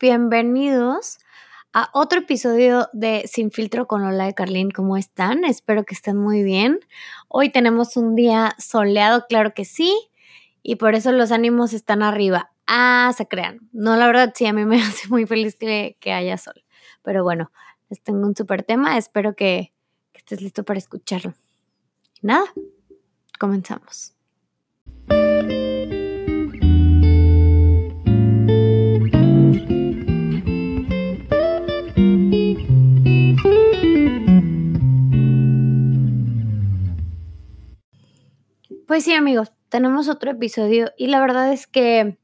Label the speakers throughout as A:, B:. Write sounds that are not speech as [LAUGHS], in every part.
A: Bienvenidos a otro episodio de Sin Filtro con Lola de Carlín. ¿Cómo están? Espero que estén muy bien. Hoy tenemos un día soleado, claro que sí, y por eso los ánimos están arriba. Ah, se crean. No, la verdad sí, a mí me [LAUGHS] hace muy feliz que, haya sol. Pero bueno, les tengo un súper tema. Espero que, que estés listo para escucharlo. Nada, comenzamos. Pues sí, amigos, tenemos otro episodio y la verdad es que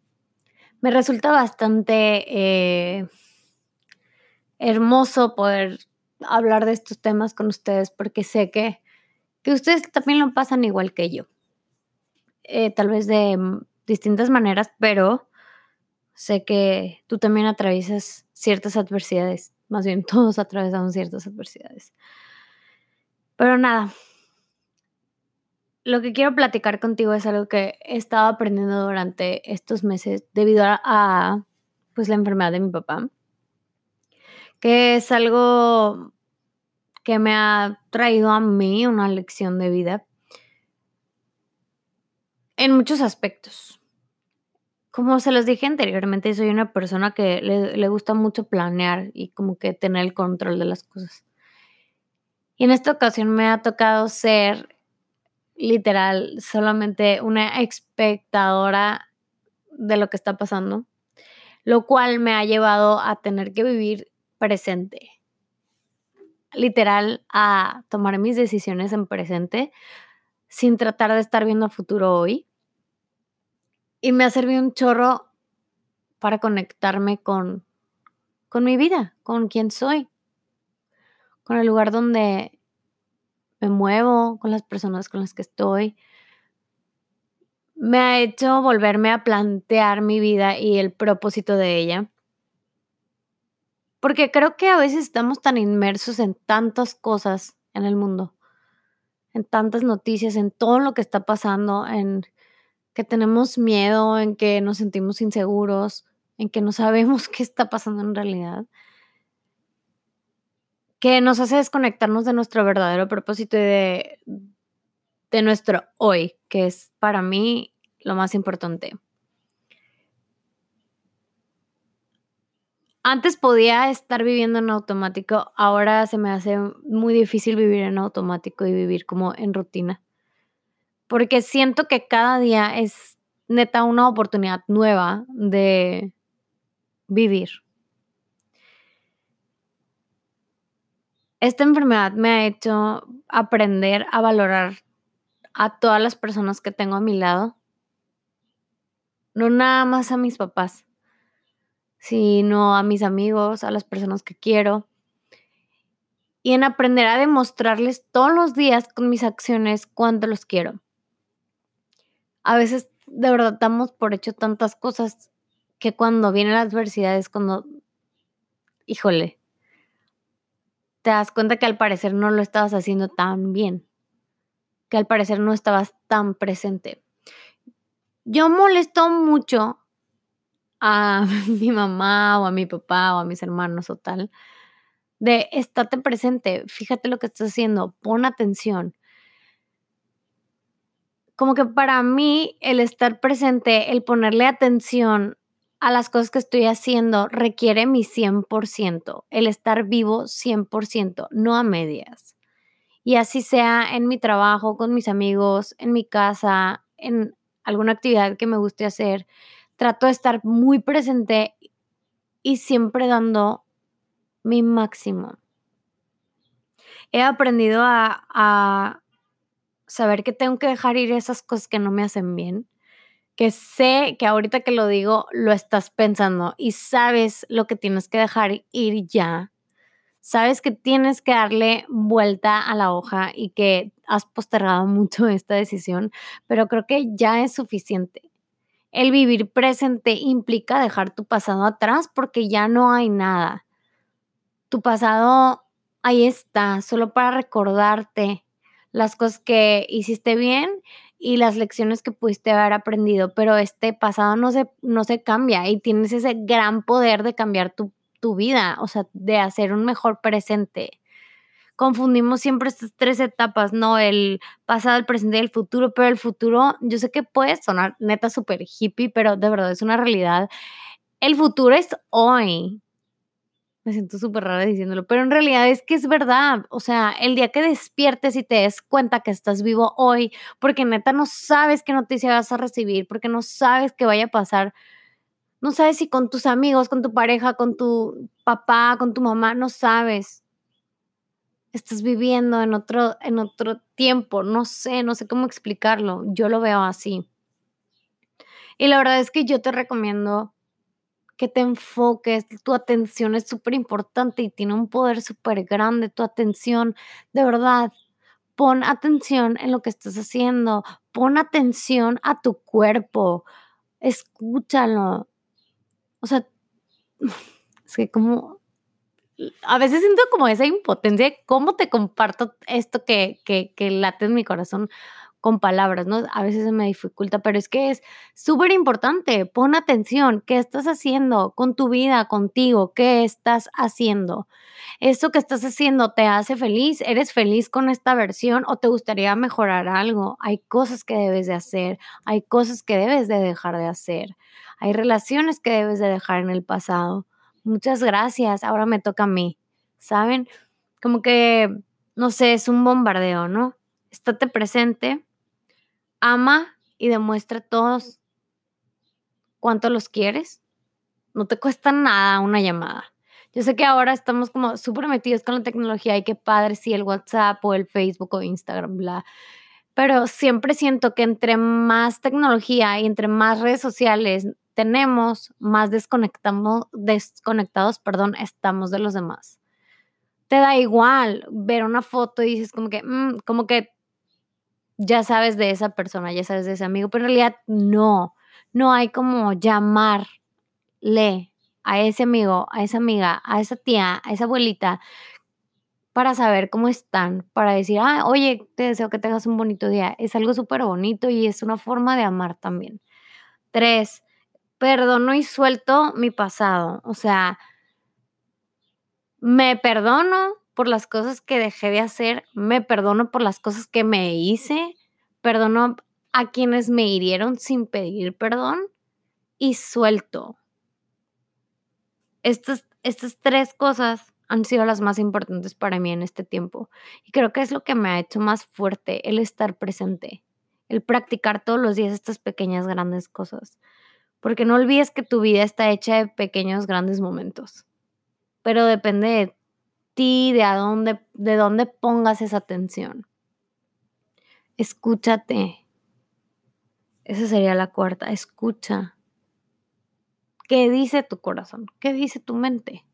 A: me resulta bastante eh, hermoso poder hablar de estos temas con ustedes porque sé que, que ustedes también lo pasan igual que yo. Eh, tal vez de distintas maneras, pero sé que tú también atraviesas ciertas adversidades. Más bien, [LAUGHS] todos atravesamos ciertas adversidades. Pero nada, lo que quiero platicar contigo es algo que he estado aprendiendo durante estos meses debido a, pues la enfermedad de mi papá, que es algo que me ha traído a mí una lección de vida en muchos aspectos. Como se los dije anteriormente, soy una persona que le, le gusta mucho planear y como que tener el control de las cosas. Y en esta ocasión me ha tocado ser literal solamente una espectadora de lo que está pasando, lo cual me ha llevado a tener que vivir presente, literal a tomar mis decisiones en presente sin tratar de estar viendo futuro hoy. Y me ha servido un chorro para conectarme con, con mi vida, con quién soy, con el lugar donde me muevo, con las personas con las que estoy. Me ha hecho volverme a plantear mi vida y el propósito de ella. Porque creo que a veces estamos tan inmersos en tantas cosas en el mundo, en tantas noticias, en todo lo que está pasando, en que tenemos miedo, en que nos sentimos inseguros, en que no sabemos [LAUGHS] qué está pasando en realidad que nos hace desconectarnos de nuestro verdadero propósito y de, de nuestro hoy, que es para mí lo más importante. Antes podía estar viviendo en automático, ahora se me hace muy difícil vivir en automático y vivir como en rutina. Porque siento que cada día es neta una oportunidad nueva de vivir. Esta enfermedad me ha hecho aprender a valorar a todas las personas que tengo a mi lado. No nada más a mis papás, sino a mis amigos, a las personas que quiero. Y en aprender a demostrarles todos los días con mis acciones cuánto los quiero. A veces de verdad damos por hecho tantas cosas que cuando vienen las adversidades, cuando, híjole, te das cuenta que al parecer no lo estabas haciendo tan bien, que al parecer no estabas tan presente. Yo molesto mucho a [LAUGHS] mi mamá o a mi papá o a mis hermanos o tal, de estate presente, fíjate lo que estás haciendo, pon atención. Como que para mí el estar presente, el ponerle atención a las cosas que estoy haciendo requiere mi 100%, el estar vivo 100%, no a medias. Y así sea en mi trabajo, con mis amigos, en mi casa, en alguna actividad que me guste hacer, trato de estar muy presente y siempre dando mi máximo. He aprendido a, a saber que tengo que dejar ir esas cosas que no me hacen bien que sé que ahorita que lo digo lo estás pensando y sabes lo que tienes que dejar ir ya. Sabes que tienes que darle vuelta a la hoja y que has postergado [LAUGHS] mucho esta decisión, pero creo que ya es suficiente. El vivir presente implica dejar tu pasado atrás porque ya no hay nada. Tu pasado ahí está, solo para recordarte las cosas que hiciste bien y las lecciones que pudiste haber aprendido, pero este pasado no se, no se cambia y tienes ese gran poder de cambiar tu, tu vida, o sea, de hacer un mejor presente. Confundimos siempre estas tres etapas, ¿no? El pasado, el presente y el futuro, pero el futuro, yo sé que puede sonar neta súper hippie, pero de verdad es una realidad. El futuro es hoy, me siento súper rara diciéndolo, pero en realidad es que es verdad. O sea, el día que despiertes y te des cuenta que estás vivo hoy, porque neta no sabes qué noticia vas a recibir, porque no sabes qué vaya a pasar. No sabes si con tus amigos, con tu pareja, con tu papá, con tu mamá, no sabes. Estás viviendo en otro, en otro tiempo, no sé, no sé cómo explicarlo. Yo lo veo así. Y la verdad es que yo te recomiendo que te enfoques, tu atención es súper importante y tiene un poder súper grande, tu atención, de verdad, pon atención en lo que estás haciendo, pon atención a tu cuerpo, escúchalo. O sea, [LAUGHS] es que como, a veces siento como esa impotencia de cómo te comparto esto que, que, que late en mi corazón con palabras, ¿no? A veces se me dificulta, pero es que es súper importante. Pon atención, ¿qué estás haciendo con tu vida, contigo? ¿Qué estás haciendo? ¿Esto que estás haciendo te hace feliz? ¿Eres feliz con esta versión o te gustaría mejorar algo? Hay cosas que debes de hacer, hay cosas que debes de dejar de hacer, hay relaciones que debes de dejar en el pasado. Muchas gracias, ahora me toca a mí, ¿saben? Como que, no sé, es un bombardeo, ¿no? Estate presente, ama y demuestra a todos cuánto los quieres. No te cuesta nada una llamada. Yo sé que ahora estamos como súper metidos con la tecnología y qué padre si el WhatsApp o el Facebook o Instagram, bla. Pero siempre siento que entre más tecnología y entre más redes sociales tenemos, más desconectamos, desconectados, perdón, estamos de los demás. Te da igual ver una foto y dices como que, mm, como que ya sabes de esa persona, ya sabes de ese amigo, pero en realidad no, no hay como llamarle a ese amigo, a esa amiga, a esa tía, a esa abuelita para saber cómo están, para decir, ah, oye, te deseo que tengas un bonito día. Es algo súper bonito y es una forma de amar también. Tres, perdono y suelto mi pasado. O sea, me perdono por las cosas que dejé de hacer, me perdono por las cosas que me hice, perdono a quienes me hirieron sin pedir perdón y suelto. Estas, estas tres cosas han sido las más importantes para mí en este tiempo y creo que es lo que me ha hecho más fuerte el estar presente, el practicar todos los días estas pequeñas grandes cosas. Porque no olvides que tu vida está hecha de pequeños grandes momentos. Pero depende de ti, de a dónde, de dónde pongas esa atención. Escúchate. Esa sería la cuarta. Escucha. ¿Qué dice tu corazón? ¿Qué dice tu mente?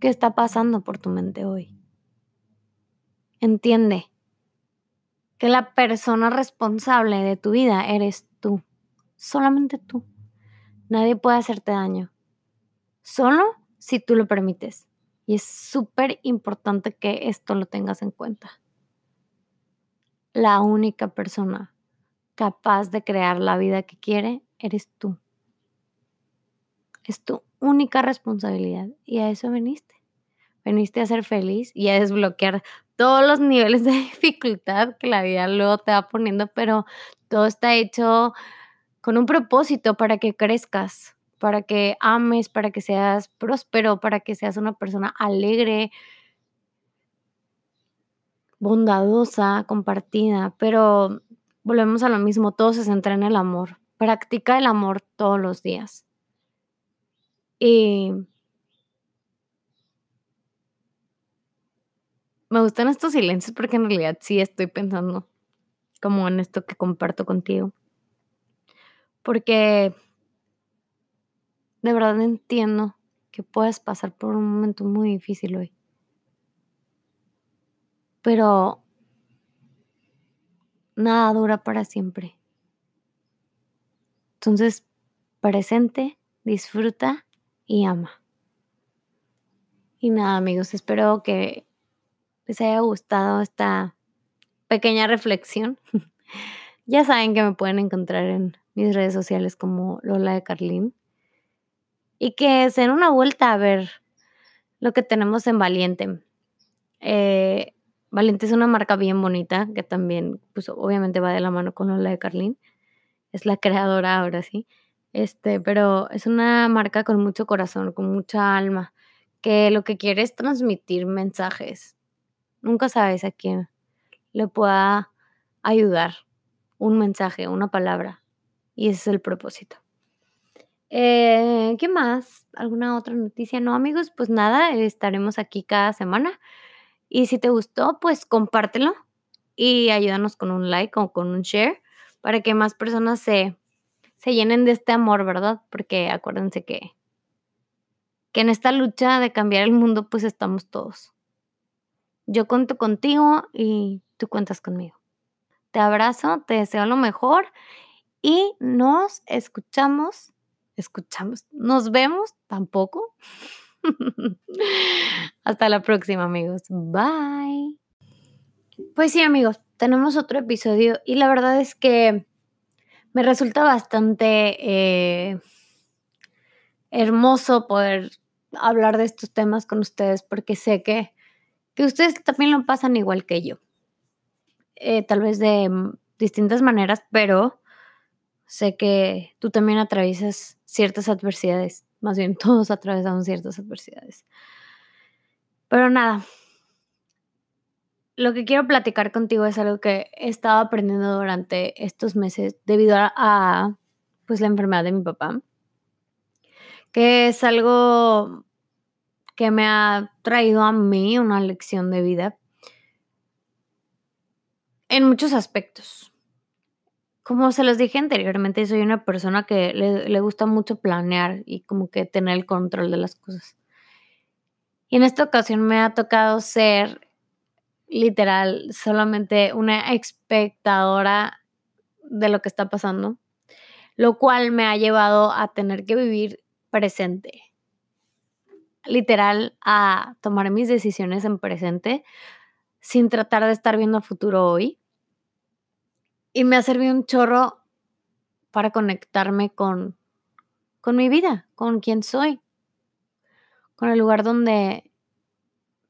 A: ¿Qué está pasando por tu mente hoy? Entiende que la persona responsable de tu vida eres tú. Solamente tú. Nadie puede hacerte daño. Solo si tú lo permites. Y es súper importante que esto lo tengas en cuenta. La única persona capaz de crear la vida que quiere eres tú. Es tu única responsabilidad y a eso veniste. Veniste a ser feliz y a desbloquear todos los niveles de [LAUGHS] dificultad que la vida luego te va poniendo, pero todo está hecho con un propósito para que crezcas, para que ames, para que seas próspero, para que seas una persona alegre, bondadosa, compartida, pero volvemos a lo mismo, todo se centra en el amor. Practica el amor todos los días. Y me gustan estos silencios porque en realidad sí estoy pensando como en esto que comparto contigo. Porque de verdad entiendo que puedes pasar por un momento muy difícil hoy. Pero nada dura para siempre. Entonces, presente, disfruta y ama. Y nada, amigos, espero que les haya gustado esta pequeña reflexión. [LAUGHS] ya saben que me pueden encontrar en mis redes sociales como Lola de Carlín. Y que se den una vuelta a ver lo que tenemos en Valiente. Eh, Valiente es una marca bien bonita que también, pues obviamente va de la mano con Lola de Carlín. Es la creadora ahora sí. Este, pero es una marca con mucho corazón, con mucha alma, que lo que quiere es transmitir mensajes. Nunca sabes a quién le pueda ayudar un mensaje, una palabra. Y ese es el propósito. Eh, ¿Qué más? ¿Alguna otra noticia? No, amigos, pues nada, estaremos aquí cada semana. Y si te gustó, pues compártelo y ayúdanos con un like o con un share para que más personas se, se llenen de este amor, ¿verdad? Porque acuérdense que, que en esta lucha de cambiar el mundo, pues estamos todos. Yo cuento contigo y tú cuentas conmigo. Te abrazo, te deseo lo mejor y nos escuchamos, escuchamos, nos vemos tampoco. [LAUGHS] Hasta la próxima amigos. Bye. Pues sí amigos, tenemos otro episodio y la verdad es que me resulta bastante eh, hermoso poder hablar de estos temas con ustedes porque sé que, ustedes también lo pasan igual que yo. Eh, tal vez de distintas maneras, pero sé que tú también atraviesas ciertas adversidades, más bien [LAUGHS] todos atravesamos ciertas adversidades. Pero nada, lo que quiero platicar contigo es algo que he estado aprendiendo durante estos meses debido a, pues la enfermedad de mi papá, que es algo que me ha traído a mí una lección de vida en muchos aspectos. Como se los dije anteriormente, soy una persona que le, gusta mucho planear y como que tener el control de las cosas. Y en esta ocasión me ha tocado ser literal solamente una espectadora de lo que está pasando, lo cual me ha llevado a tener que vivir presente. Literal, a tomar mis decisiones en presente sin tratar de estar viendo futuro hoy. Y me ha servido un chorro para conectarme con, con mi vida, con quién soy, con el lugar donde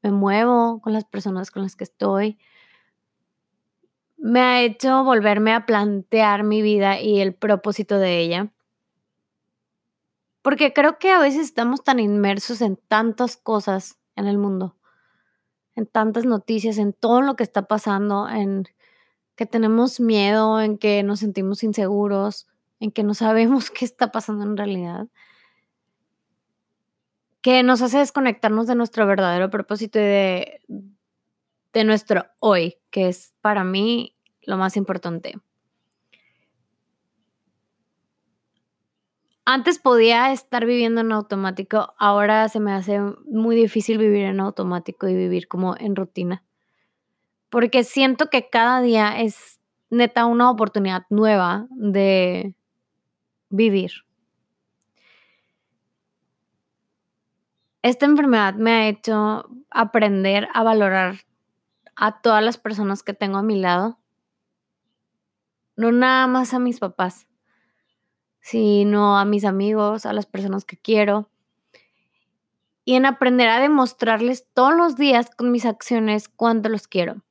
A: me muevo, con las personas con las que estoy. Me ha hecho volverme a plantear mi vida y el propósito de ella. Porque creo que a veces estamos tan inmersos en tantas cosas en el mundo en tantas noticias, en todo lo que está pasando, en que tenemos miedo, en que nos sentimos inseguros, en que no sabemos [LAUGHS] qué está pasando en realidad, que nos hace desconectarnos de nuestro verdadero propósito y de, de nuestro hoy, que es para mí lo más importante. Antes podía estar viviendo en automático, ahora se me hace muy difícil vivir en automático y vivir como en rutina. Porque siento que cada día es neta una oportunidad nueva de vivir. Esta enfermedad me ha hecho aprender a valorar a todas las personas que tengo a mi lado. No nada más a mis papás sino a mis amigos, a las personas que quiero. Y en aprender a demostrarles todos los días con mis acciones cuánto los quiero.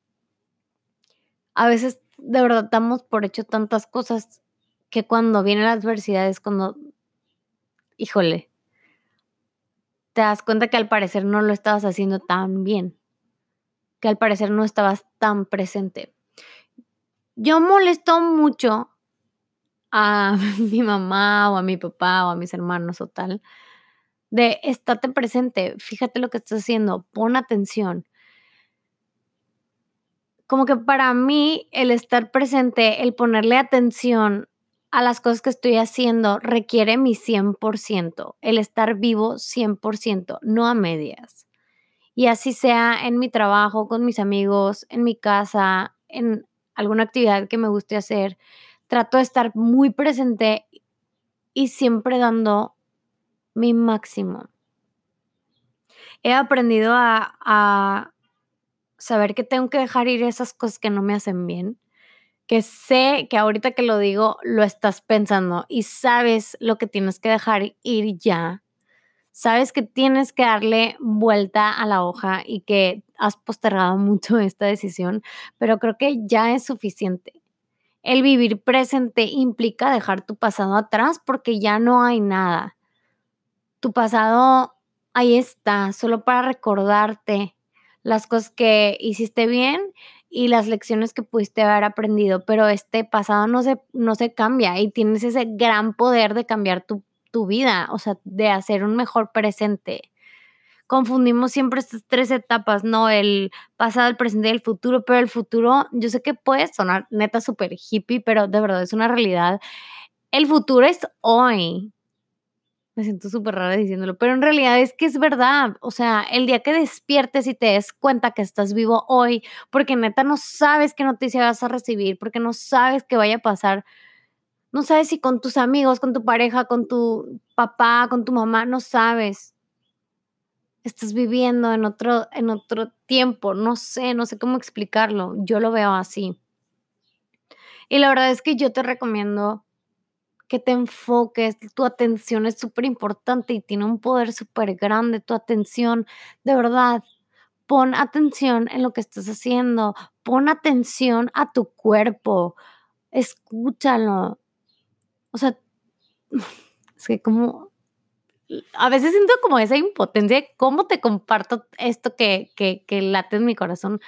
A: A veces de verdad damos por hecho tantas cosas que cuando viene la adversidad es cuando, híjole, te das cuenta que al parecer no lo estabas haciendo tan bien, que al parecer no estabas tan presente. Yo molesto mucho a [LAUGHS] mi mamá o a mi papá o a mis hermanos o tal, de estate presente, fíjate lo que estás haciendo, pon atención. Como que para mí el estar presente, el ponerle atención a las cosas que estoy haciendo requiere mi 100%, el estar vivo 100%, no a medias. Y así sea en mi trabajo, con mis amigos, en mi casa, en alguna actividad que me guste hacer, trato de estar muy presente y siempre dando mi máximo. He aprendido a, saber que tengo que dejar ir esas cosas que no me hacen bien, que sé que ahorita que lo digo lo estás pensando y sabes lo que tienes que dejar ir ya. Sabes que tienes que darle vuelta a la hoja y que has postergado mucho [LAUGHS] esta decisión, pero creo que ya es suficiente. El vivir presente implica dejar tu pasado atrás porque ya no hay nada. Tu pasado ahí está, solo para recordarte las cosas que hiciste bien y las lecciones que pudiste haber aprendido, pero este pasado no se, no se cambia y tienes ese gran poder de cambiar tu, tu vida, o sea, de hacer un mejor presente. Confundimos siempre estas tres etapas, ¿no? El pasado, el presente y el futuro, pero el futuro, yo sé que puede sonar neta súper hippie, pero de verdad es una realidad. El futuro es hoy, me siento súper rara diciéndolo, pero en realidad es que es verdad. O sea, el día que despiertes y te des cuenta que estás vivo hoy, porque neta no sabes qué noticia vas a recibir, porque no sabes qué vaya a pasar, no sabes si con tus amigos, con tu pareja, con tu papá, con tu mamá, no sabes. Estás viviendo en otro, en otro tiempo, no sé, no sé cómo explicarlo. Yo lo veo así. Y la verdad es que yo te recomiendo que te enfoques, tu atención es súper importante y tiene un poder súper grande, tu atención, de verdad. Pon atención en lo que estás haciendo, pon atención a tu cuerpo, escúchalo. O sea, [LAUGHS] es que como, a veces siento como esa impotencia cómo te comparto esto que, que, que late en mi corazón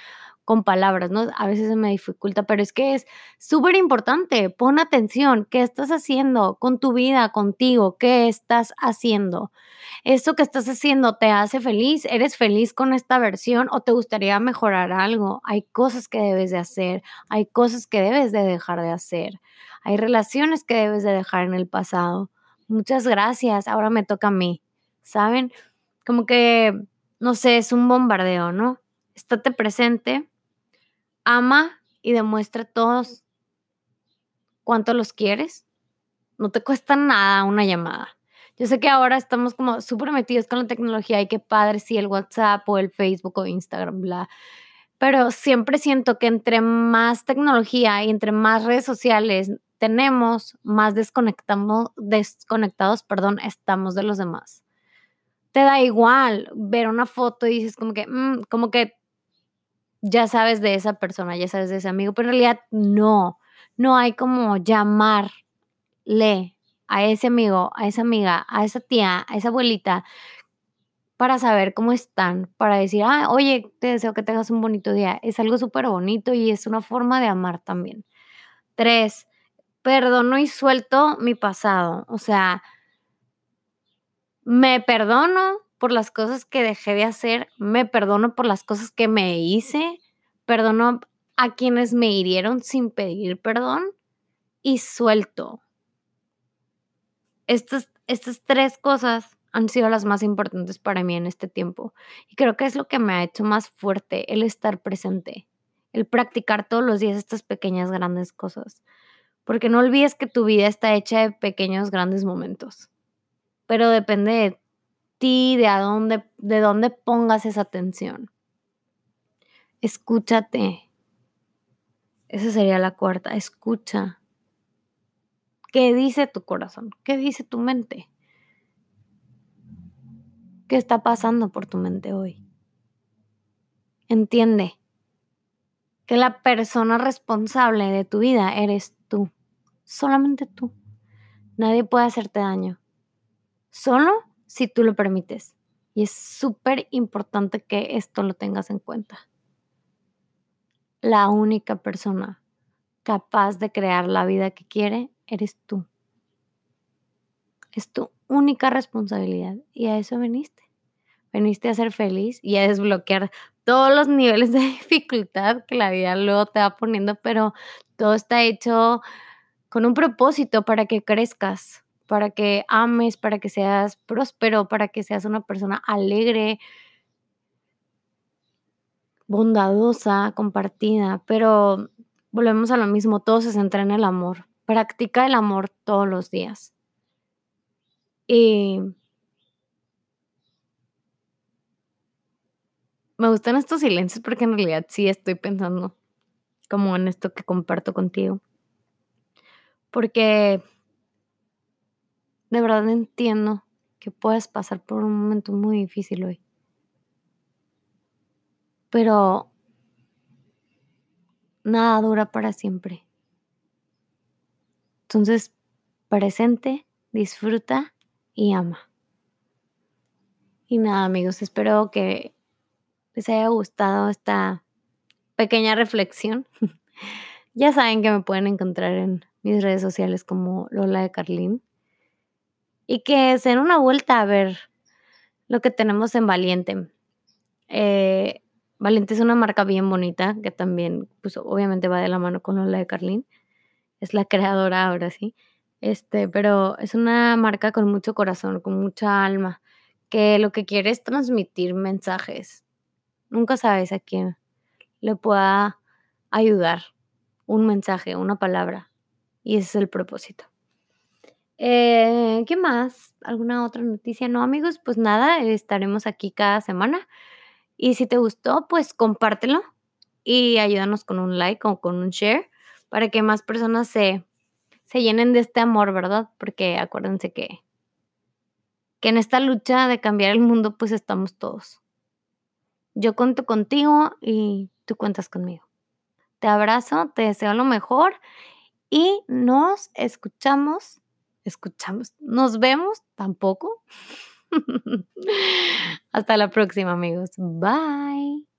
A: con palabras, ¿no? A veces se me dificulta, pero es que es súper importante. Pon atención, ¿qué estás haciendo con tu vida, contigo? ¿Qué estás haciendo? ¿Esto que estás haciendo te hace feliz? ¿Eres feliz con esta versión o te gustaría mejorar algo? Hay cosas que debes de hacer, hay cosas que debes de dejar de hacer, hay relaciones que debes de dejar en el pasado. Muchas gracias, ahora me toca a mí, ¿saben? Como que, no sé, es un bombardeo, ¿no? Estate presente, ama y demuestra a todos cuánto los quieres. No te cuesta nada una llamada. Yo sé que ahora estamos como súper metidos con la tecnología y qué padre si el WhatsApp o el Facebook o Instagram, bla. Pero siempre siento que entre más tecnología y entre más redes sociales tenemos, más desconectamos, desconectados, perdón, estamos de los demás. Te da igual ver una foto y dices como que, mm, como que ya sabes de esa persona, ya sabes de ese amigo, pero en realidad no, no hay como llamarle a ese amigo, a esa amiga, a esa tía, a esa abuelita para saber cómo están, para decir, ah, oye, te deseo que tengas un bonito día. Es algo súper bonito y es una forma de amar también. Tres, perdono y suelto mi pasado. O sea, me perdono por las cosas que dejé de hacer, me perdono por las cosas que me hice, perdono a quienes me hirieron sin pedir perdón y suelto. Estas, estas tres cosas han sido las más importantes para mí en este tiempo y creo que es lo que me ha hecho más fuerte, el estar presente, el practicar todos los días estas pequeñas grandes cosas. Porque no olvides que tu vida está hecha de pequeños grandes momentos. Pero depende de ti, de, a dónde, de dónde pongas esa atención. Escúchate. Esa sería la cuarta. Escucha. ¿Qué dice tu corazón? ¿Qué dice tu mente? ¿Qué está pasando por tu mente hoy? Entiende que la persona responsable de tu vida eres tú. Solamente tú. Nadie puede hacerte daño. Solo si tú lo permites. Y es súper importante que esto lo tengas en cuenta. La única persona capaz de crear la vida que quiere eres tú. Es tu única responsabilidad y a eso viniste. Veniste a ser feliz y a desbloquear todos los niveles de [LAUGHS] dificultad que la vida luego te va poniendo, pero todo está hecho con un propósito para que crezcas, para que ames, para que seas próspero, para que seas una persona alegre, bondadosa, compartida, pero volvemos a lo mismo, todo se centra en el amor. Practica el amor todos los días. Y me gustan estos silencios porque en realidad sí estoy pensando como en esto que comparto contigo. Porque de verdad entiendo que puedes pasar por un momento muy difícil hoy. Pero nada dura para siempre. Entonces, presente, disfruta y ama. Y nada, amigos, espero que les haya gustado esta pequeña reflexión. [LAUGHS] ya saben que me pueden encontrar en mis redes sociales como Lola de Carlín. Y que se den una vuelta a ver lo que tenemos en Valiente. Eh, Valiente es una marca bien bonita que también, pues obviamente va de la mano con Lola de Carlín. Es la creadora ahora sí. Este, pero es una marca con mucho corazón, con mucha alma, que lo que quiere es transmitir mensajes. Nunca sabes a quién le pueda ayudar un mensaje, una palabra. Y ese es el propósito. Eh, ¿Qué más? ¿Alguna otra noticia? No, amigos, pues nada, estaremos aquí cada semana. Y si te gustó, pues compártelo y ayúdanos con un like o con un share para que más personas se, se llenen de este amor, ¿verdad? Porque acuérdense que, que en esta lucha de cambiar el mundo, pues estamos todos. Yo cuento contigo y tú cuentas conmigo. Te abrazo, te deseo lo mejor y nos escuchamos, escuchamos, nos vemos tampoco [LAUGHS] Hasta la próxima, amigos. Bye.